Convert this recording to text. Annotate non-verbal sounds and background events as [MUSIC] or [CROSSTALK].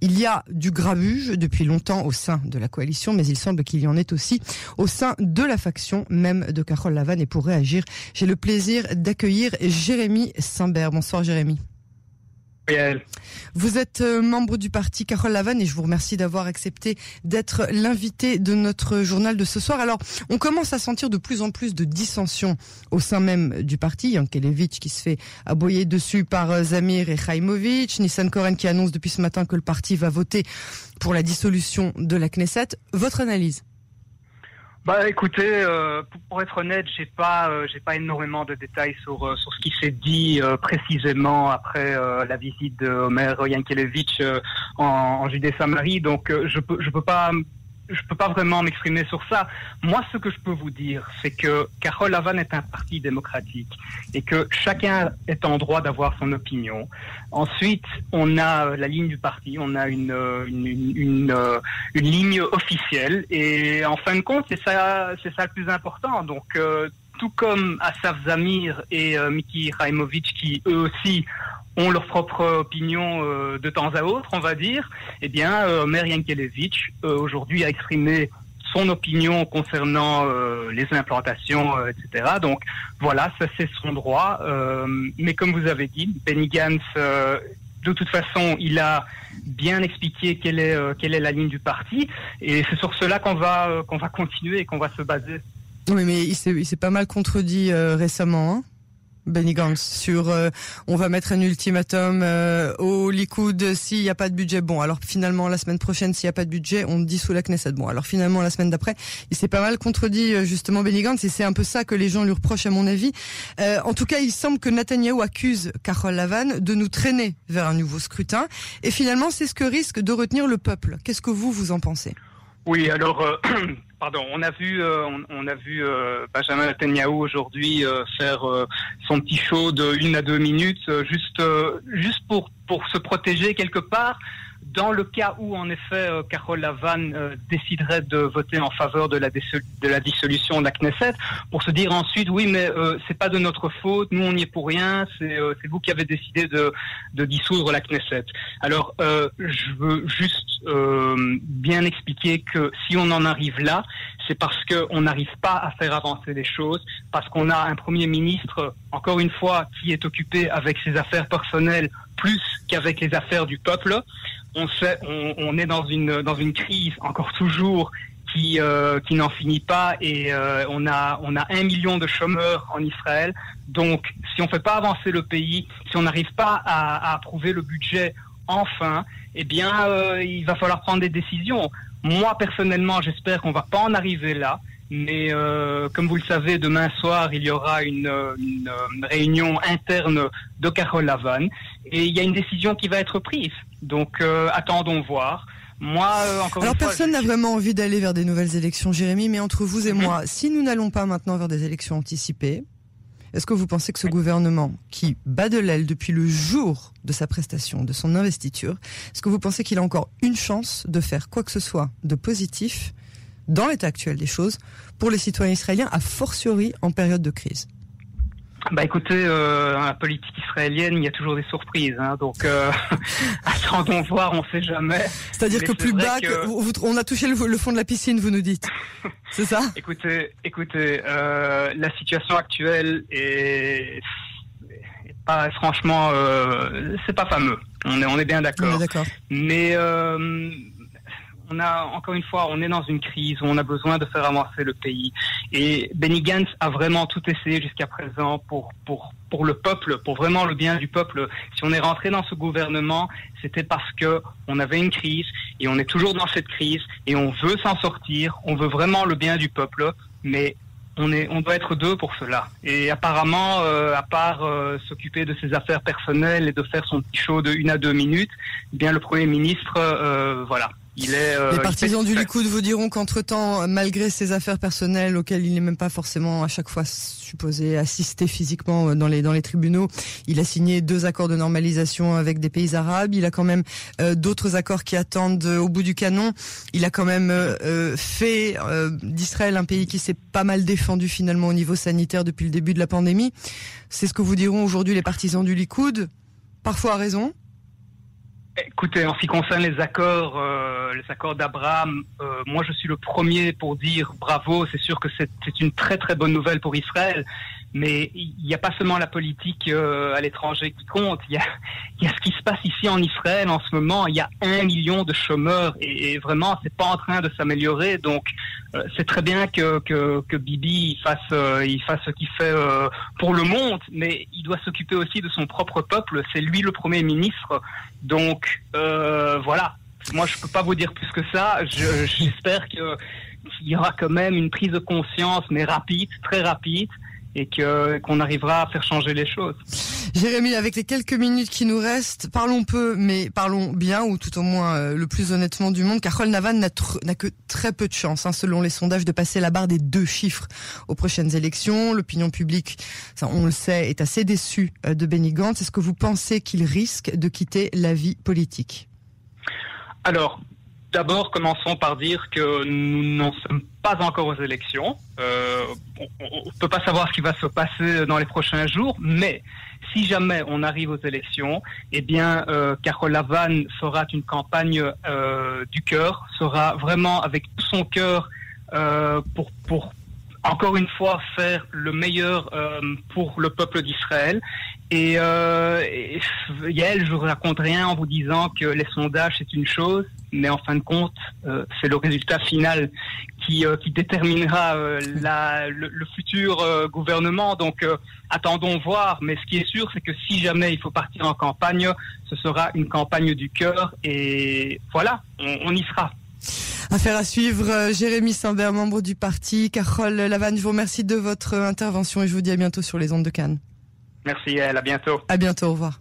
Il y a du grabuge depuis longtemps au sein de la coalition, mais il semble qu'il y en ait aussi au sein de la faction même de Carole Lavanne. Et pour réagir, j'ai le plaisir d'accueillir Jérémy Simbert. Bonsoir Jérémy. Vous êtes euh, membre du parti Carole Lavanne et je vous remercie d'avoir accepté d'être l'invité de notre journal de ce soir. Alors, on commence à sentir de plus en plus de dissensions au sein même du parti. Yankelevitch qui se fait aboyer dessus par euh, Zamir et Khaimovic, Nissan Koren qui annonce depuis ce matin que le parti va voter pour la dissolution de la Knesset. Votre analyse? Bah écoutez, euh, pour, être honnête, j'ai pas euh, j'ai pas énormément de détails sur euh, sur ce qui s'est dit précisément après la visite de Omer Yankelevitch en, en Judée-Samarie, donc je peux je peux pas je peux pas vraiment m'exprimer sur ça. Moi, ce que je peux vous dire, c'est que Carole Lavanne est un parti démocratique et que chacun est en droit d'avoir son opinion. Ensuite, on a la ligne du parti, on a une, une, une, une ligne officielle et en fin de compte, c'est ça, c'est ça le plus important. Donc, euh, tout comme Asaf Zamir et euh, Miki Raimovic qui eux aussi ont leur propre opinion euh, de temps à autre, on va dire, eh bien, euh, Omer Yankelevitch, euh, aujourd'hui, a exprimé son opinion concernant euh, les implantations, etc. Donc, voilà, ça c'est son droit. mais comme vous avez dit, Benny Gantz, de toute façon, il a bien expliqué quelle est, quelle est la ligne du parti. Et c'est sur cela qu'on va, qu'on va continuer et qu'on va se baser. Oui, mais il s'est pas mal contredit récemment. Hein Benny Gantz sur euh, on va mettre un ultimatum euh, au Likoud s'il n'y a pas de budget. Bon, alors finalement la semaine prochaine s'il n'y a pas de budget, on dissout la Knesset. Bon, alors finalement la semaine d'après, il s'est pas mal contredit euh, justement Benny Gantz et c'est un peu ça que les gens lui reprochent à mon avis. en tout cas, il semble que Netanyahu accuse Carole Lavanne de nous traîner vers un nouveau scrutin et finalement c'est ce que risque de retenir le peuple. Qu'est-ce que vous vous en pensez? Oui, alors [CLEARS THROAT] Pardon, on a vu, euh, on, a vu euh, Benjamin Netanyahu aujourd'hui euh, faire son petit show de une à deux minutes, juste, juste pour pour se protéger quelque part dans le cas où, en effet, euh, Carole Lavanne euh, déciderait de voter en faveur de la, dissolution de la Knesset, pour se dire ensuite, oui, mais euh, c'est pas de notre faute, nous on n'y est pour rien, c'est euh, vous qui avez décidé de, de dissoudre la Knesset. Alors, je veux juste bien expliquer que si on en arrive là, c'est parce qu'on n'arrive pas à faire avancer les choses, parce qu'on a un Premier ministre, encore une fois, qui est occupé avec ses affaires personnelles plus qu'avec les affaires du peuple on, est dans une, dans une crise encore toujours qui, euh, qui n'en finit pas et euh, on, a, on a un million de chômeurs en Israël. Donc, si on ne fait pas avancer le pays, si on n'arrive pas à, approuver le budget enfin, eh bien, euh, il va falloir prendre des décisions. Moi, personnellement, j'espère qu'on va pas en arriver là. Mais comme vous le savez, demain soir, il y aura une, une, réunion interne de Carole Lavanne et il y a une décision qui va être prise. Donc euh, attendons voir. Moi, euh, encore Alors une fois, personne n'a vraiment envie d'aller vers des nouvelles élections, Jérémy, mais entre vous et moi, si nous n'allons pas maintenant vers des élections anticipées, est-ce que vous pensez que ce gouvernement, qui bat de l'aile depuis le jour de sa prestation, de son investiture, est-ce que vous pensez qu'il a encore une chance de faire quoi que ce soit de positif dans l'état actuel des choses pour les citoyens israéliens, a fortiori en période de crise? Bah écoutez, euh, la politique israélienne, il y a toujours des surprises, hein, donc euh, [LAUGHS] attendons voir, on sait jamais. C'est-à-dire que plus bas, on a touché le, fond de la piscine, vous nous dites, [LAUGHS] c'est ça? Écoutez, écoutez, euh, la situation actuelle est, pas, franchement, euh, c'est pas fameux. On est, on est bien d'accord. Mais euh, on a encore une fois, on est dans une crise où on a besoin de faire avancer le pays. Et Benny Gantz a vraiment tout essayé jusqu'à présent pour pour pour le peuple, pour vraiment le bien du peuple. Si on est rentré dans ce gouvernement, c'était parce que on avait une crise et on est toujours dans cette crise et on veut s'en sortir. On veut vraiment le bien du peuple, mais on est, on doit être deux pour cela. Et apparemment, euh, à part euh, s'occuper de ses affaires personnelles et de faire son petit show de une à deux minutes, eh bien le premier ministre, euh, voilà, euh, les partisans du Likoud vous diront qu'entre-temps, malgré ses affaires personnelles auxquelles il n'est même pas forcément à chaque fois supposé assister physiquement euh, dans les dans les tribunaux, il a signé deux accords de normalisation avec des pays arabes. Il a quand même euh, d'autres accords qui attendent au bout du canon. Il a quand même fait d'Israël un pays qui s'est pas mal défendu finalement au niveau sanitaire depuis le début de la pandémie. C'est ce que vous diront aujourd'hui les partisans du Likoud, parfois à raison. Écoutez, en ce qui concerne les accords, euh, les accords d'Abraham, euh, moi je suis le premier pour dire bravo. C'est sûr que c'est une très très bonne nouvelle pour Israël, mais il n'y a pas seulement la politique euh, à l'étranger qui compte. Il y a, [LAUGHS] y a, ce qui se passe ici en Israël en ce moment. Il y a un million de chômeurs et, et vraiment c'est pas en train de s'améliorer. Donc euh, c'est très bien que, que, que Bibi fasse, euh, il fasse ce qu'il fait pour le monde, mais il doit s'occuper aussi de son propre peuple. C'est lui le premier ministre. Donc voilà. Moi je peux pas vous dire plus que ça. J'espère que qu'il y aura quand même une prise de conscience, mais rapide, très rapide, et que qu'on arrivera à faire changer les choses. Jérémy, avec les quelques minutes qui nous restent, parlons peu, mais parlons bien, ou tout au moins euh, le plus honnêtement du monde, car Navan n'a que très peu de chance, hein, selon les sondages, de passer la barre des deux chiffres aux prochaines élections. L'opinion publique, ça, on le sait, est assez déçue euh, de Benny Gantz. Est-ce que vous pensez qu'il risque de quitter la vie politique? Alors, D'abord, commençons par dire que nous n'en sommes pas encore aux élections. Euh, on ne peut pas savoir ce qui va se passer dans les prochains jours, mais si jamais on arrive aux élections, eh bien, euh, Carole Lavanne fera une campagne euh, du cœur, sera vraiment avec tout son cœur euh, pour, pour encore une fois faire le meilleur pour le peuple d'Israël. Et, euh, Yael, je vous raconte rien en vous disant que les sondages c'est une chose, mais en fin de compte, euh, c'est le résultat final qui, euh, déterminera euh, le, futur gouvernement. Donc attendons voir. Mais ce qui est sûr, c'est que si jamais il faut partir en campagne, ce sera une campagne du cœur. Et voilà, on, y sera. Affaire à suivre. Jérémy Simbert, membre du parti. Carole Lavanne, je vous remercie de votre intervention et je vous dis à bientôt sur les ondes de Cannes. Merci, elle. À bientôt. À bientôt. Au revoir.